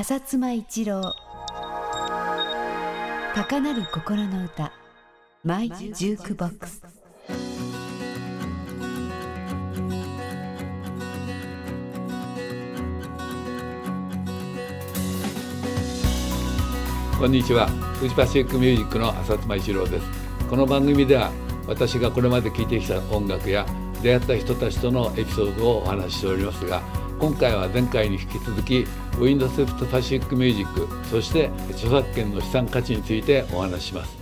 浅妻一郎。高鳴る心の歌。マイジュークボックス。こんにちは。フジパシフィックミュージックの浅妻一郎です。この番組では私がこれまで聴いてきた音楽や出会った人たちとのエピソードをお話ししておりますが今回は前回に引き続きウィンドセフトパシフィックミュージックそして著作権の資産価値についてお話しします。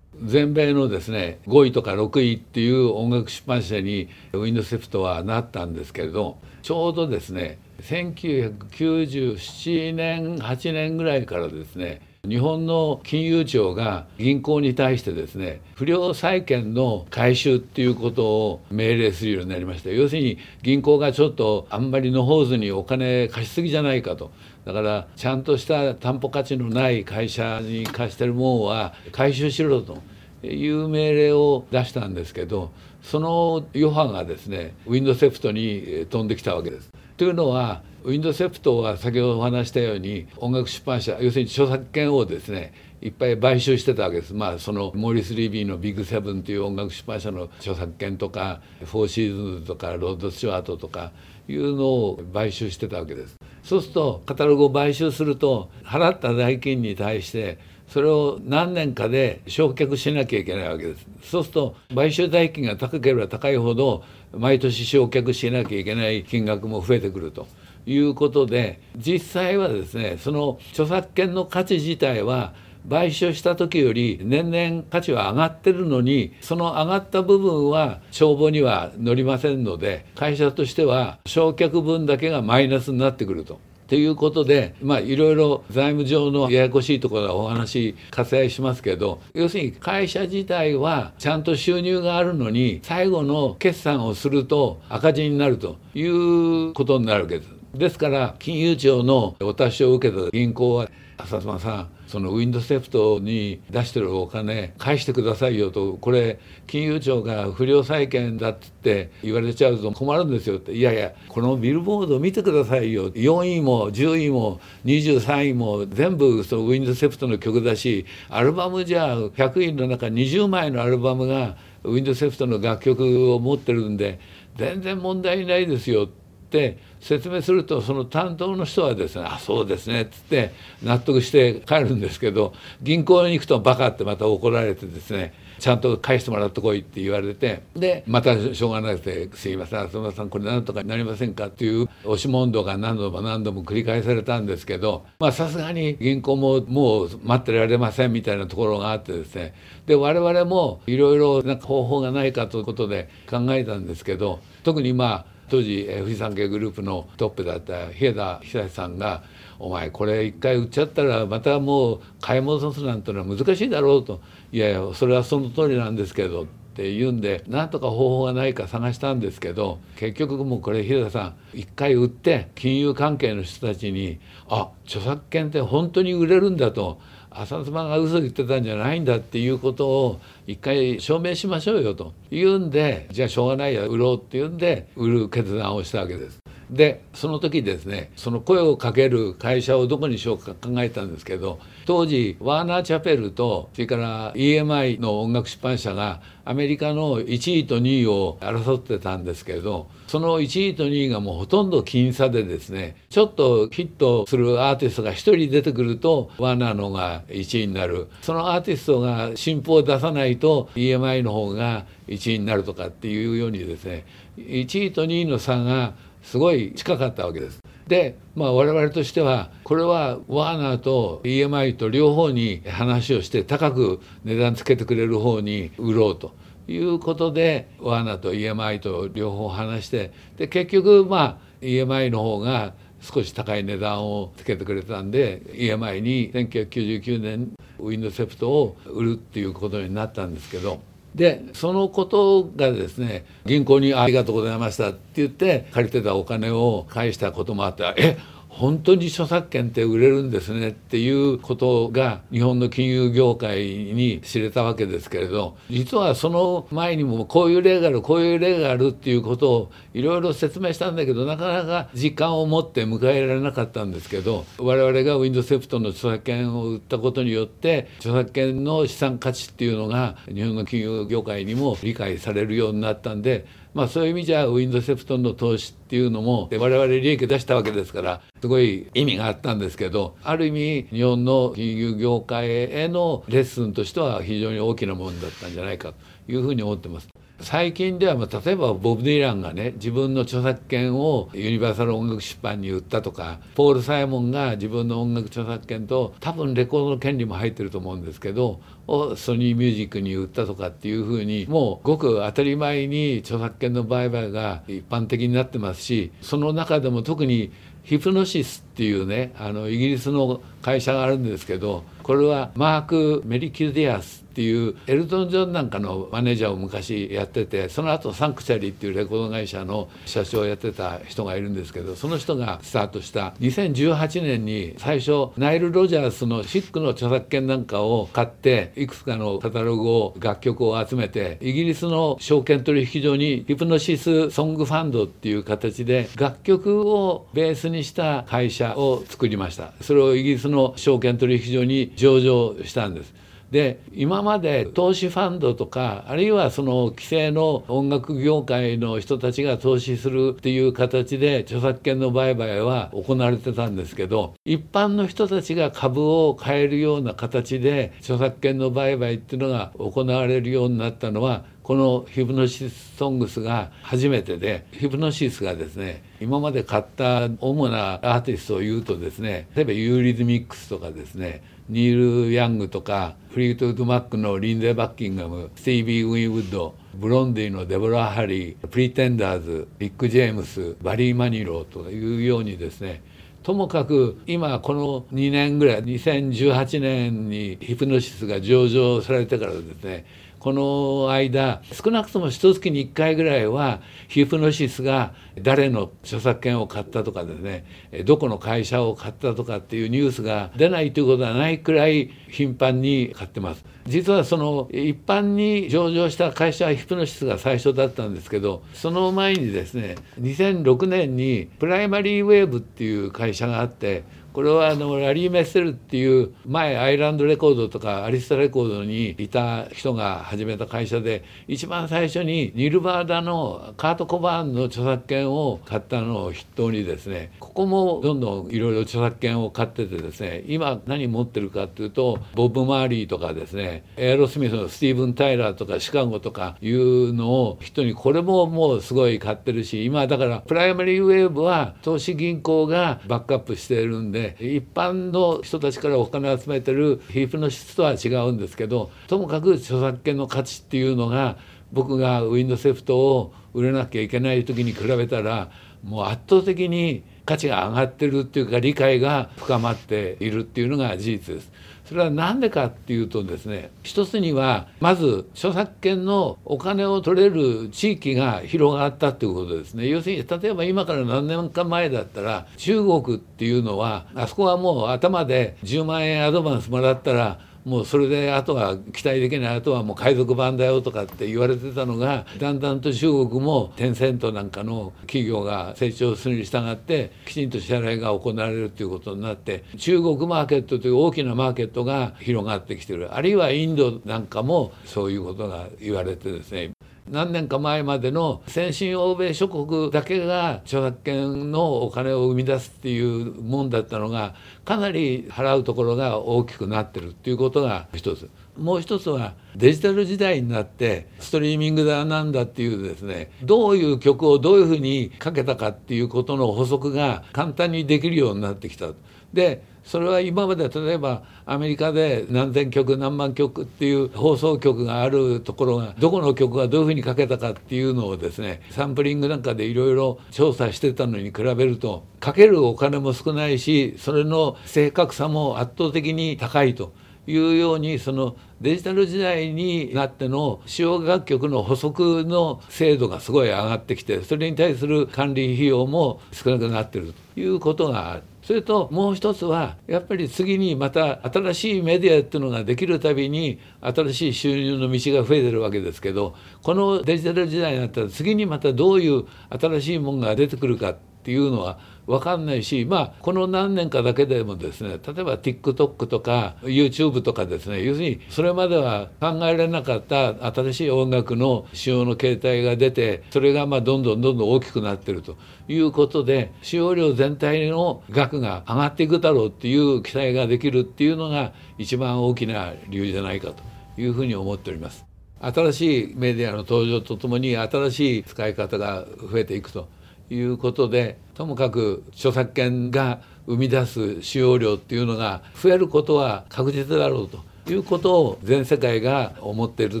全米のですね5位とか6位っていう音楽出版社にウィンドセフトはなったんですけれどちょうどですね1997年8年ぐらいからですね日本の金融庁が銀行に対してですね不良債権の回収っていうことを命令するようになりました要するに銀行がちょっとあんまりのほうずにお金貸しすぎじゃないかとだからちゃんとした担保価値のない会社に貸してるものは回収しろという命令を出したんですけどその余波がですねウィンズウェプトに飛んできたわけです。というのはウィンズウェプトは先ほどお話したように音楽出版社要するに著作権をですねいっぱい買収してたわけです。まあそのモーリス・リービーのビッグセブンという音楽出版社の著作権とかフォーシーズンズとかロッド・スチュワートとかいうのを買収してたわけです。そうするとカタログを買収すると払った代金に対してそれを何年かで償却しなきゃいけないわけです。そうすると買収代金が高ければ高いほど毎年償却しなきゃいけない金額も増えてくるということで実際はですねその著作権の価値自体は買収した時より年々価値は上がってるのにその上がった部分は帳簿には載りませんので会社としては償却分だけがマイナスになってくると。ということでまあいろいろ財務上のややこしいところはお話割愛しますけど要するに会社自体はちゃんと収入があるのに最後の決算をすると赤字になるということになるわけです。ですから金融庁のお達しを受けた銀行は浅妻さんそのウィンドセフトに出してるお金返してくださいよとこれ金融庁が不良債権だって言われちゃうと困るんですよっていやいやこのビルボード見てくださいよ4位も10位も23位も全部そのウィンドセフトの曲だしアルバムじゃ100位の中20枚のアルバムがウィンドセフトの楽曲を持ってるんで全然問題ないですよって。って説明するとその担当の人はですね「あそうですね」っつって納得して帰るんですけど銀行に行くとバカってまた怒られてですねちゃんと返してもらってこいって言われてでまたしょうがなくて「すいません浅村さんこれなんとかなりませんか?」っていう押し問答が何度も何度も繰り返されたんですけどまさすがに銀行ももう待ってられませんみたいなところがあってですねで我々もいろいろ方法がないかということで考えたんですけど特にまあ当時富士山系グループのトップだった日枝久さんが「お前これ一回売っちゃったらまたもう買い戻すなんてのは難しいだろう」と「いやいやそれはその通りなんですけど」って言うんでなんとか方法がないか探したんですけど結局もうこれ日田さん一回売って金融関係の人たちに「あ著作権って本当に売れるんだ」と。浅妻が嘘言ってたんじゃないんだっていうことを一回証明しましょうよというんでじゃあしょうがないや売ろうっていうんで売る決断をしたわけです。でその時ですねその声をかける会社をどこにしようか考えたんですけど当時ワーナー・チャペルとそれから EMI の音楽出版社がアメリカの1位と2位を争ってたんですけどその1位と2位がもうほとんど僅差でですねちょっとヒットするアーティストが1人出てくるとワーナーのが1位になる。そのアーティストが新譜を出さないと EMI の方が1位になるとかっていうようにですね1位と2位の差がすごい近かったわけです。で、まあ、我々としてはこれはワーナーと EMI と両方に話をして高く値段つけてくれる方に売ろうということでワーナーと EMI と両方話してで結局まあ EMI の方が少し高い値段をつけてくれたんで EMI に1999年ウィンドセプトを売るっていうことになったんですけど。でそのことがですね銀行に「ありがとうございました」って言って借りてたお金を返したこともあって「えっ本当に著作権って売れるんですねっていうことが日本の金融業界に知れたわけですけれど実はその前にもこういう例があるこういう例があるっていうことをいろいろ説明したんだけどなかなか時間を持って迎えられなかったんですけど我々が Windows セプトの著作権を売ったことによって著作権の資産価値っていうのが日本の金融業界にも理解されるようになったんでまあ、そういう意味じゃウィンドセプトンの投資っていうのも我々利益出したわけですからすごい意味があったんですけどある意味日本の金融業界へのレッスンとしては非常に大きなものだったんじゃないかというふうに思ってます。最近ではまあ例えばボブ・ディランがね自分の著作権をユニバーサル音楽出版に売ったとかポール・サイモンが自分の音楽著作権と多分レコードの権利も入ってると思うんですけどをソニーミュージックに売ったとかっていうふうにもうごく当たり前に著作権の売買が一般的になってますしその中でも特にヒプノシスっていうねあのイギリスの会社があるんですけどこれはマーク・メリキュディアスっていうエルトン・ジョンなんかのマネージャーを昔やっててその後サンクチャリーっていうレコード会社の社長をやってた人がいるんですけどその人がスタートした。2018年に最初ナイル・ロジャースのシックの著作権なんかを買っていくつかのカタログを楽曲を集めてイギリスの証券取引所にヒプノシス・ソングファンドっていう形で楽曲をベースにした会社を作りました。それをイギリスの証券取引所に上場したんです。で今まで投資ファンドとかあるいはその規制の音楽業界の人たちが投資するっていう形で著作権の売買は行われてたんですけど一般の人たちが株を買えるような形で著作権の売買っていうのが行われるようになったのはこのヒプノシスソングスが初めてでヒプノシスがですね今まで買った主なアーティストを言うとですね例えばユーリズミックスとかですねニール・ヤングとかフリートウッド・マックのリンジー・バッキンガムスティービー・ウィンウッドブロンディのデボラ・ハリープリテンダーズリック・ジェームスバリー・マニロウというようにですねともかく今この2年ぐらい2018年にヒプノシスが上場されてからですねこの間少なくとも一月に1回ぐらいはヒプノシスが誰の著作権を買ったとかですねどこの会社を買ったとかっていうニュースが出ないということはないくらい頻繁に買ってます。実はその一般に上場した会社はヒプノシスが最初だったんですけどその前にですね2006年にプライマリーウェーブっていう会社があってこれはあのラリー・メッセルっていう前アイランドレコードとかアリスタレコードにいた人が始めた会社で一番最初にニルバーナのカート・コバーンの著作権を買ったのを筆頭にですねここもどんどんいろいろ著作権を買っててですね今何持ってるかっていうとボブ・マーリーとかですねエアロスミスのスティーブン・タイラーとかシカゴとかいうのを人にこれももうすごい買ってるし今だからプライマリーウェーブは投資銀行がバックアップしてるんで一般の人たちからお金を集めてる皮膚の質とは違うんですけどともかく著作権の価値っていうのが僕がウィンドセフトを売れなきゃいけない時に比べたらもう圧倒的に価値が上がってるっていうか理解が深まっているっていうのが事実です。それは何でかっていうとですね一つにはまず著作権のお金を取れる地域が広がったっていうことですね。要するに例えば今から何年か前だったら中国っていうのはあそこはもう頭で10万円アドバンスもらったらもうそれであとは期待できないあとはもう海賊版だよとかって言われてたのがだんだんと中国もテンセントなんかの企業が成長するに従ってきちんと支払いが行われるということになって中国マーケットという大きなマーケットが広がってきてる。あるいはインドなんかもそういうことが言われてですね。何年か前までの先進欧米諸国だけが著作権のお金を生み出すっていうもんだったのがかなり払うところが大きくなってるっていうことが一つ。もう一つはデジタル時代になってストリーミングだなんだっていうですねどういう曲をどういうふうにかけたかっていうことの補足が簡単にできるようになってきた。でそれは今まで例えばアメリカで何千曲何万曲っていう放送局があるところがどこの曲がどういうふうにかけたかっていうのをですねサンプリングなんかでいろいろ調査してたのに比べるとかけるお金も少ないしそれの正確さも圧倒的に高いと。いうようにそのデジタル時代になっての使用楽曲の補足の精度がすごい上がってきてそれに対する管理費用も少なくなってるということがあるそれともう一つはやっぱり次にまた新しいメディアっていうのができるたびに新しい収入の道が増えてるわけですけどこのデジタル時代になったら次にまたどういう新しいものが出てくるかっていうのは分かんないしまあこの何年かだけでもですね例えば TikTok とか YouTube とかですね要するにそれまでは考えられなかった新しい音楽の使用の形態が出てそれがまあどんどんどんどん大きくなってると。いうことで使用量全体の額が上がっていくだろうっていう期待ができるっていうのが一番大きな理由じゃないかと。いうふうに思っております。新しいメディアの登場とともに新しい使い方が増えていくと。いうことでともかく著作権が生み出す使用量っていうのが増えることは確実だろうということを全世界が思っているっ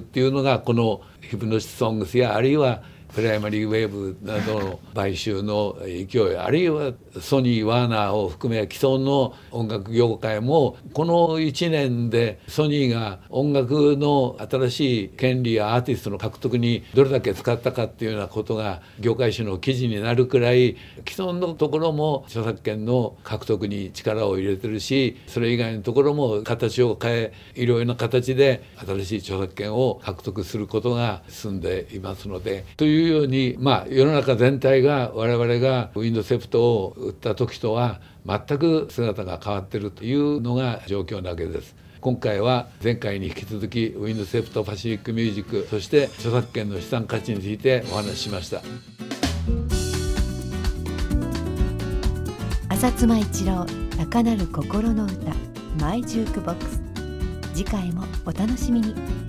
ていうのがこのヒプノシスソングスやあるいはプライマリーウェーブなどの買収の勢いあるいはソニーワーナーを含め既存の音楽業界もこの1年でソニーが音楽の新しい権利やアーティストの獲得にどれだけ使ったかっていうようなことが業界誌の記事になるくらい既存のところも著作権の獲得に力を入れてるしそれ以外のところも形を変えいろいろな形で新しい著作権を獲得することが進んでいますのでといううようにまあ世の中全体が我々がウィンドセプトを売った時とは全く姿が変わってるというのが状況なわけです。今回は前回に引き続きウィンドセプトパシフィックミュージックそして著作権の資産価値についてお話ししました。浅妻一郎高鳴る心の歌マイジュークボックス。次回もお楽しみに。